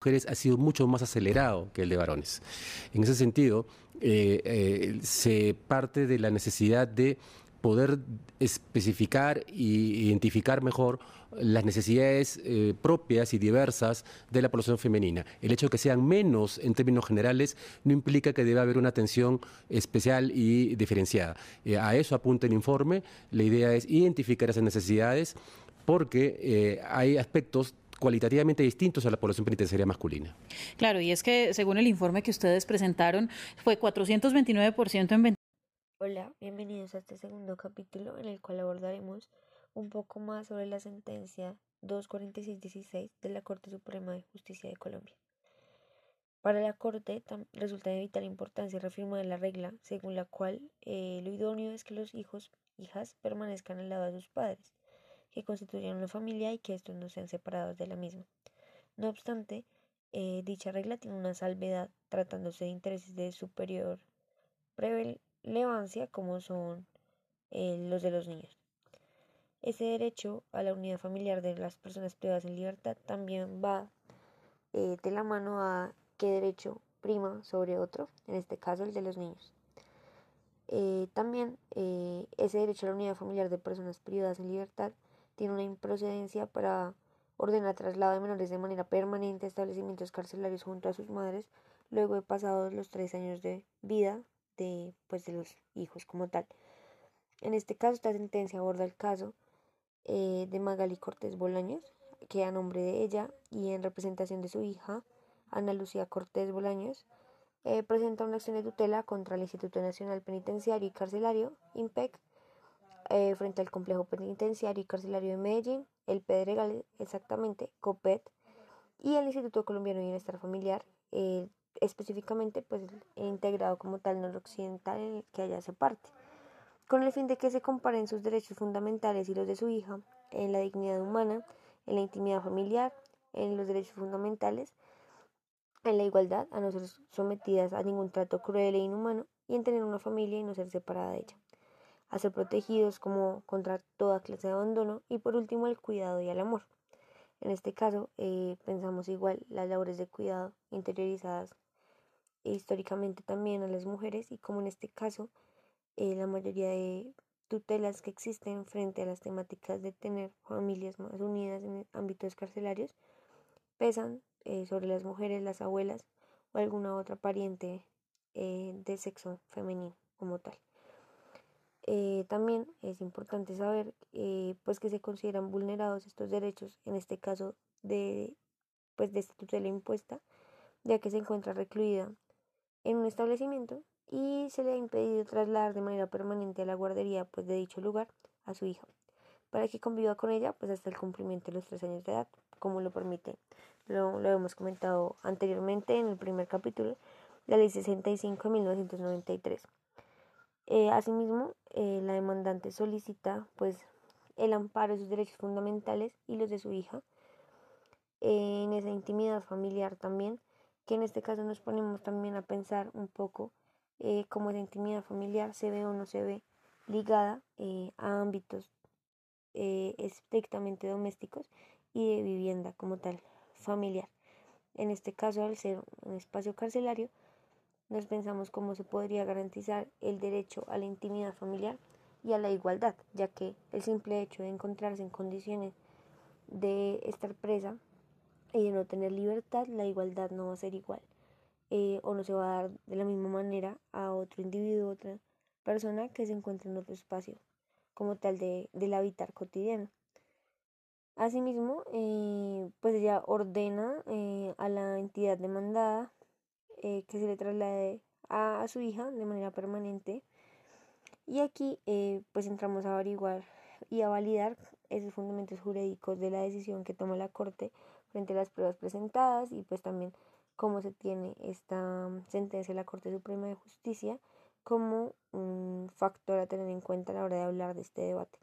mujeres ha sido mucho más acelerado que el de varones. En ese sentido, eh, eh, se parte de la necesidad de poder especificar e identificar mejor las necesidades eh, propias y diversas de la población femenina. El hecho de que sean menos en términos generales no implica que deba haber una atención especial y diferenciada. a eso apunta el informe. La idea es identificar esas necesidades porque hay aspectos cualitativamente distintos a la población penitenciaria masculina. Claro, y es que según el informe que ustedes presentaron, fue 429% en... Hola, bienvenidos a este segundo capítulo en el cual abordaremos un poco más sobre la sentencia 24616 de la Corte Suprema de Justicia de Colombia. Para la Corte resulta de vital importancia reafirmar la regla según la cual eh, lo idóneo es que los hijos, hijas permanezcan al lado de sus padres que constituyen una familia y que estos no sean separados de la misma. No obstante, eh, dicha regla tiene una salvedad tratándose de intereses de superior relevancia como son eh, los de los niños. Ese derecho a la unidad familiar de las personas privadas en libertad también va eh, de la mano a qué derecho prima sobre otro, en este caso el de los niños. también ese derecho a la unidad familiar de personas privadas en libertad tiene una improcedencia para ordenar traslado de menores de manera permanente a establecimientos carcelarios junto a sus madres, luego de pasados los tres años de vida de, pues, de los hijos como tal. En este caso, esta sentencia aborda el caso eh, de Magali Cortés Bolaños, que a nombre de ella y en representación de su hija, Ana Lucía Cortés Bolaños, eh, presenta una acción de tutela contra el Instituto Nacional Penitenciario y Carcelario, IMPEC, eh, frente al complejo penitenciario y carcelario de Medellín, el Pedregal exactamente, COPET y el Instituto Colombiano de Bienestar Familiar, eh, específicamente pues integrado como tal noroccidental en el que haya hace parte, con el fin de que se comparen sus derechos fundamentales y los de su hija en la dignidad humana, en la intimidad familiar, en los derechos fundamentales, en la igualdad, a no ser sometidas a ningún trato cruel e inhumano y en tener una familia y no ser separada de ella a ser protegidos como contra toda clase de abandono y por último el cuidado y el amor. En este caso eh, pensamos igual las labores de cuidado interiorizadas históricamente también a las mujeres y como en este caso eh, la mayoría de tutelas que existen frente a las temáticas de tener familias más unidas en ámbitos carcelarios pesan sobre las mujeres, las abuelas o alguna otra pariente de sexo femenino como tal. Eh, también es importante saber eh, pues que se consideran vulnerados estos derechos, en este caso de, pues de esta tutela impuesta, ya que se encuentra recluida en un establecimiento y se le ha impedido trasladar de manera permanente a la guardería pues de dicho lugar a su hija, para que conviva con ella pues hasta el cumplimiento de los tres años de edad, como lo permite, lo, lo hemos comentado anteriormente en el primer capítulo, la ley 65 de 1993. Eh, asimismo, eh, la demandante solicita pues el amparo de sus derechos fundamentales y los de su hija en esa intimidad familiar también, que en este caso nos ponemos también a pensar un poco eh, cómo esa intimidad familiar se ve o no se ve ligada a ámbitos estrictamente domésticos y de vivienda como tal familiar. En este caso, al ser un espacio carcelario, nos pensamos cómo se podría garantizar el derecho a la intimidad familiar y a la igualdad, ya que el simple hecho de encontrarse en condiciones de estar presa y de no tener libertad, la igualdad no va a ser igual eh, o no se va a dar de la misma manera a otro individuo, otra persona que se encuentra en otro espacio como tal de, del habitar cotidiano. Asimismo, eh, pues ella ordena eh, a la entidad demandada eh, que se le traslade a, su hija de manera permanente. Y aquí eh, pues entramos a averiguar y a validar esos fundamentos jurídicos de la decisión que toma la Corte frente a las pruebas presentadas y pues también cómo se tiene esta sentencia de la Corte Suprema de Justicia como un factor a tener en cuenta a la hora de hablar de este debate.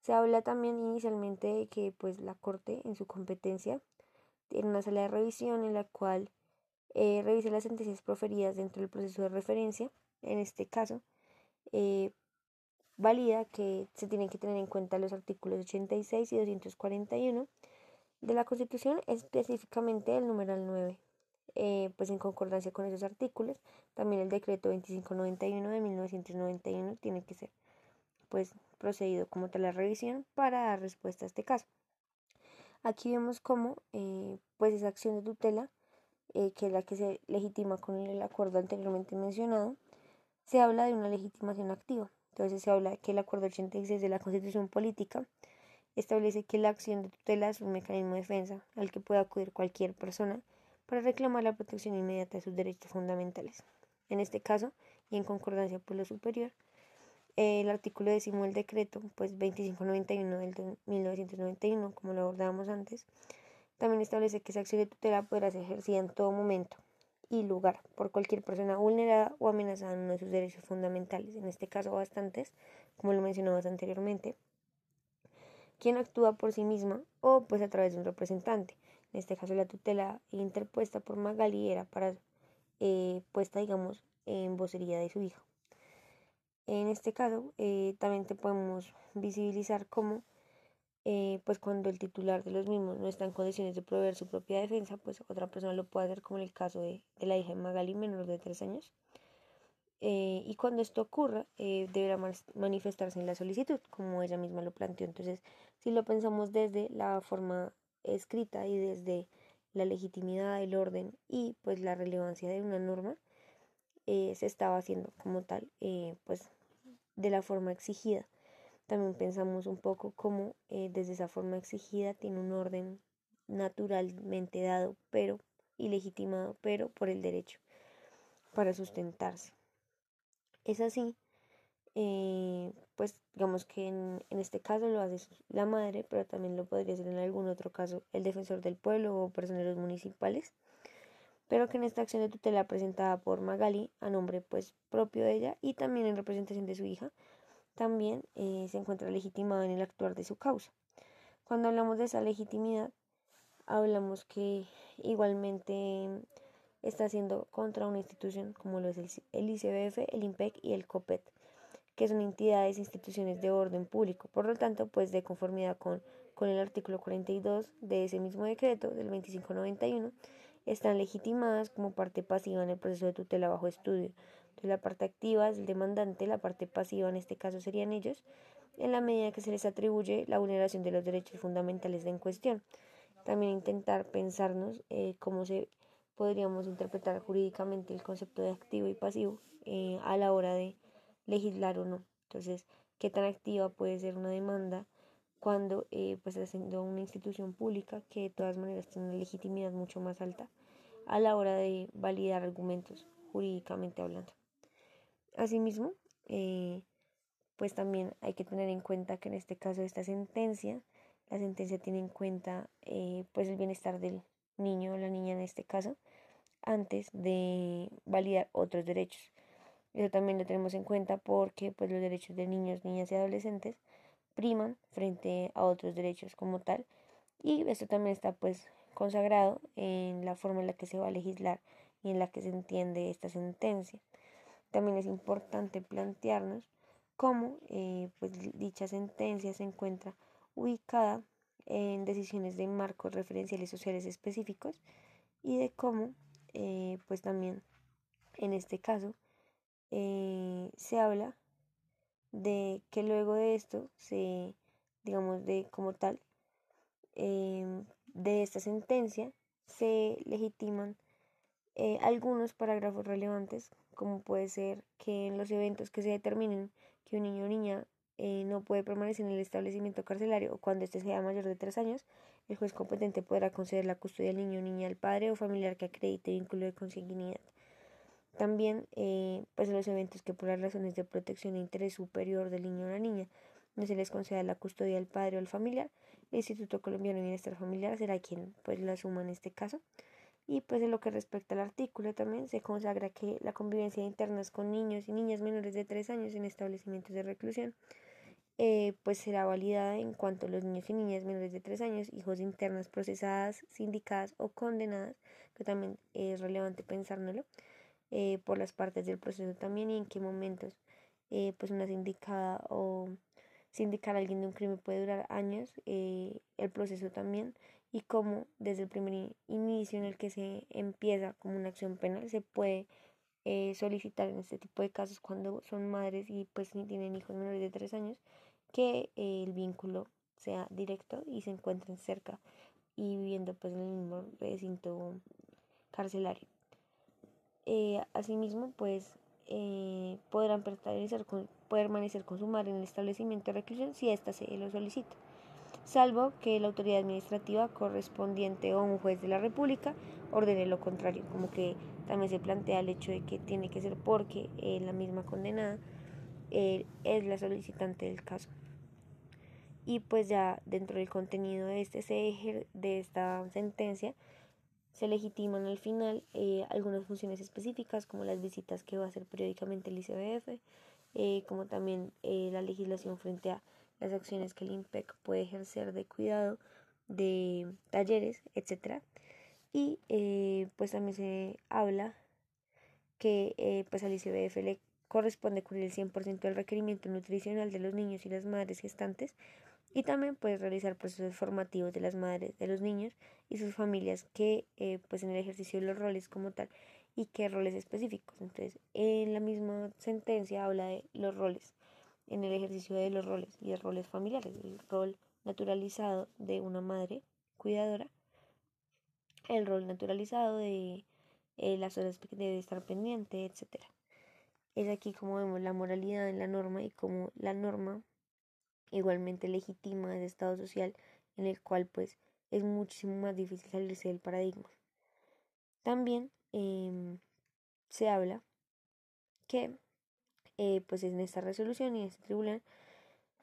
Se habla también inicialmente de que pues la Corte en su competencia tiene una sala de revisión en la cual eh, revise las sentencias proferidas dentro del proceso de referencia. En este caso, eh, valida que se tienen que tener en cuenta los artículos 86 y 241 de la Constitución, específicamente el numeral 9. Eh, pues en concordancia con esos artículos, también el decreto 2591 de 1991 tiene que ser pues procedido como tal la revisión para dar respuesta a este caso. Aquí vemos cómo eh, pues esa acción de tutela, eh, que es la que se legitima con el acuerdo anteriormente mencionado, se habla de una legitimación activa. Entonces se habla que el acuerdo 86 de la Constitución Política establece que la acción de tutela es un mecanismo de defensa al que puede acudir cualquier persona para reclamar la protección inmediata de sus derechos fundamentales. En este caso, y en concordancia por lo superior, el artículo décimo del decreto, pues 2591 del 1991, como lo abordábamos antes, también establece que esa acción de tutela podrá ser ejercida en todo momento y lugar por cualquier persona vulnerada o amenazada en uno de sus derechos fundamentales, en este caso bastantes, como lo mencionamos anteriormente, quien actúa por sí misma o pues a través de un representante. En este caso la tutela interpuesta por Magali era para eh, puesta digamos en vocería de su hijo. En este caso, eh, también te podemos visibilizar cómo, eh, pues cuando el titular de los mismos no está en condiciones de proveer su propia defensa, pues otra persona lo puede hacer, como en el caso de, la hija de Magali, menor de tres años. Eh, y cuando esto ocurra, deberá manifestarse en la solicitud, como ella misma lo planteó. Entonces, si lo pensamos desde la forma escrita y desde la legitimidad, el orden y pues la relevancia de una norma, se estaba haciendo como tal, pues de la forma exigida. También pensamos un poco cómo eh, desde esa forma exigida tiene un orden naturalmente dado, pero ilegitimado, pero por el derecho para sustentarse. Es así, eh, pues digamos que en, en, este caso lo hace la madre, pero también lo podría hacer en algún otro caso el defensor del pueblo o personeros municipales pero que en esta acción de tutela presentada por Magali a nombre pues propio de ella y también en representación de su hija, también eh, se encuentra legitimada en el actuar de su causa. Cuando hablamos de esa legitimidad, hablamos que igualmente está haciendo contra una institución como lo es el, ICBF, el IMPEC y el COPET, que son entidades e instituciones de orden público. Por lo tanto, pues de conformidad con, con el artículo 42 de ese mismo decreto del 2591, están legitimadas como parte pasiva en el proceso de tutela bajo estudio. Entonces, la parte activa es el demandante, la parte pasiva en este caso serían ellos, en la medida que se les atribuye la vulneración de los derechos fundamentales en cuestión. También intentar pensarnos eh, cómo se podríamos interpretar jurídicamente el concepto de activo y pasivo eh, a la hora de legislar o no. Entonces, qué tan activa puede ser una demanda cuando eh, pues siendo una institución pública que de todas maneras tiene una legitimidad mucho más alta a la hora de validar argumentos jurídicamente hablando. Asimismo, eh, pues también hay que tener en cuenta que en este caso esta sentencia, la sentencia tiene en cuenta eh, pues el bienestar del niño o la niña en este caso antes de validar otros derechos. Eso también lo tenemos en cuenta porque pues los derechos de niños, niñas y adolescentes priman frente a otros derechos como tal. Y esto también está pues consagrado en la forma en la que se va a legislar y en la que se entiende esta sentencia. También es importante plantearnos cómo eh, pues, dicha sentencia se encuentra ubicada en decisiones de marcos referenciales sociales específicos y de cómo eh, pues también en este caso eh, se habla de que luego de esto se, digamos, de como tal, em, de esta sentencia se legitiman algunos parágrafos relevantes, como puede ser que en los eventos que se determinen que un niño o niña eh, no puede permanecer en el establecimiento carcelario o cuando éste sea mayor de tres años, el juez competente podrá conceder la custodia del niño o niña al padre o familiar que acredite vínculo de consanguinidad. También, eh, pues los eventos que por las razones de protección e interés superior del niño o la niña no se les conceda la custodia al padre o al familiar, el Instituto Colombiano de Bienestar Familiar será quien pues la asuma en este caso. Y pues en lo que respecta al artículo también se consagra que la convivencia interna con niños y niñas menores de 3 años en establecimientos de reclusión eh, pues será validada en cuanto a los niños y niñas menores de 3 años, hijos internas procesadas, sindicadas o condenadas, que también es relevante pensárnoslo, eh, por las partes del proceso también y en qué momentos eh, pues una sindicada o sindicar a alguien de un crimen puede durar años, el proceso también y cómo desde el primer inicio en el que se empieza como una acción penal se puede eh, solicitar en este tipo de casos cuando son madres y pues tienen hijos menores de tres años que el vínculo sea directo y se encuentren cerca y viviendo pues en el mismo recinto carcelario. Eh, asimismo, pues eh, podrán permanecer con, permanecer con su madre en el establecimiento de reclusión si ésta se lo solicita, salvo que la autoridad administrativa correspondiente o un juez de la República ordene lo contrario, como que también se plantea el hecho de que tiene que ser porque eh, la misma condenada es la solicitante del caso. Y pues ya dentro del contenido de este de esta sentencia se legitiman al final eh, algunas funciones específicas como las visitas que va a hacer periódicamente el ICBF eh, como también eh, la legislación frente a las acciones que el IMPEC puede ejercer de cuidado de talleres etcétera y pues también se habla que pues al ICBF le corresponde cubrir el 100% del requerimiento nutricional de los niños y las madres gestantes y también puedes realizar procesos formativos de las madres, de los niños y sus familias que eh, pues en el ejercicio de los roles como tal y qué roles específicos. Entonces, en la misma sentencia habla de los roles, en el ejercicio de los roles y de roles familiares, el rol naturalizado de una madre cuidadora, el rol naturalizado de eh, las horas que debe estar pendiente, etc. Es aquí como vemos la moralidad en la norma y como la norma igualmente legítima ese estado social en el cual pues es muchísimo más difícil salirse del paradigma. También em, se habla que eh, pues en esta resolución y en este tribunal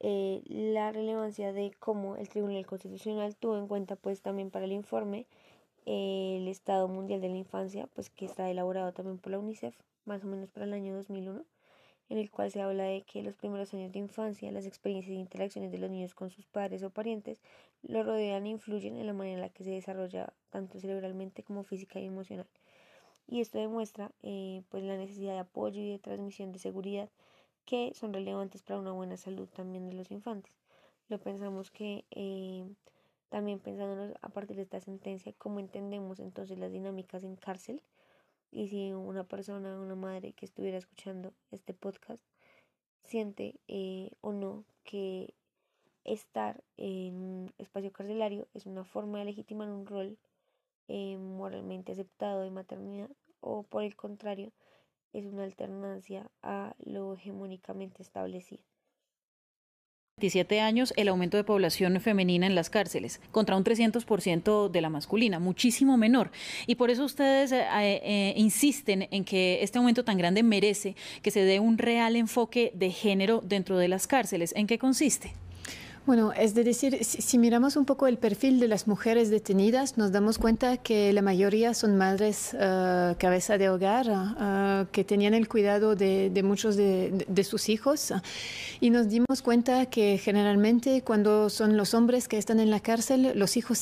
eh, la relevancia de cómo el Tribunal Constitucional tuvo en cuenta pues también para el informe el Estado Mundial de la Infancia pues que está elaborado también por la UNICEF más o menos para el año 2001 en el cual se habla de que los primeros años de infancia, las experiencias e interacciones de los niños con sus padres o parientes, lo rodean e influyen en la manera en la que se desarrolla tanto cerebralmente como física y emocional. Y esto demuestra eh, pues la necesidad de apoyo y de transmisión de seguridad que son relevantes para una buena salud también de los infantes. Lo pensamos que eh, también pensándonos a partir de esta sentencia, cómo entendemos entonces las dinámicas en cárcel, y si una persona, una madre que estuviera escuchando este podcast siente eh, o no que estar en un espacio carcelario es una forma de legitimar un rol moralmente aceptado de maternidad o por el contrario es una alternancia a lo hegemónicamente establecido. 27 años el aumento de población femenina en las cárceles, contra un 300% de la masculina, muchísimo menor. Y por eso ustedes eh, eh, insisten en que este aumento tan grande merece que se dé un real enfoque de género dentro de las cárceles. ¿En qué consiste? Bueno, es de decir, si, miramos un poco el perfil de las mujeres detenidas, nos damos cuenta que la mayoría son madres uh, cabeza de hogar, uh, que tenían el cuidado de, de muchos de, de, sus hijos. y nos dimos cuenta que generalmente cuando son los hombres que están en la cárcel, los hijos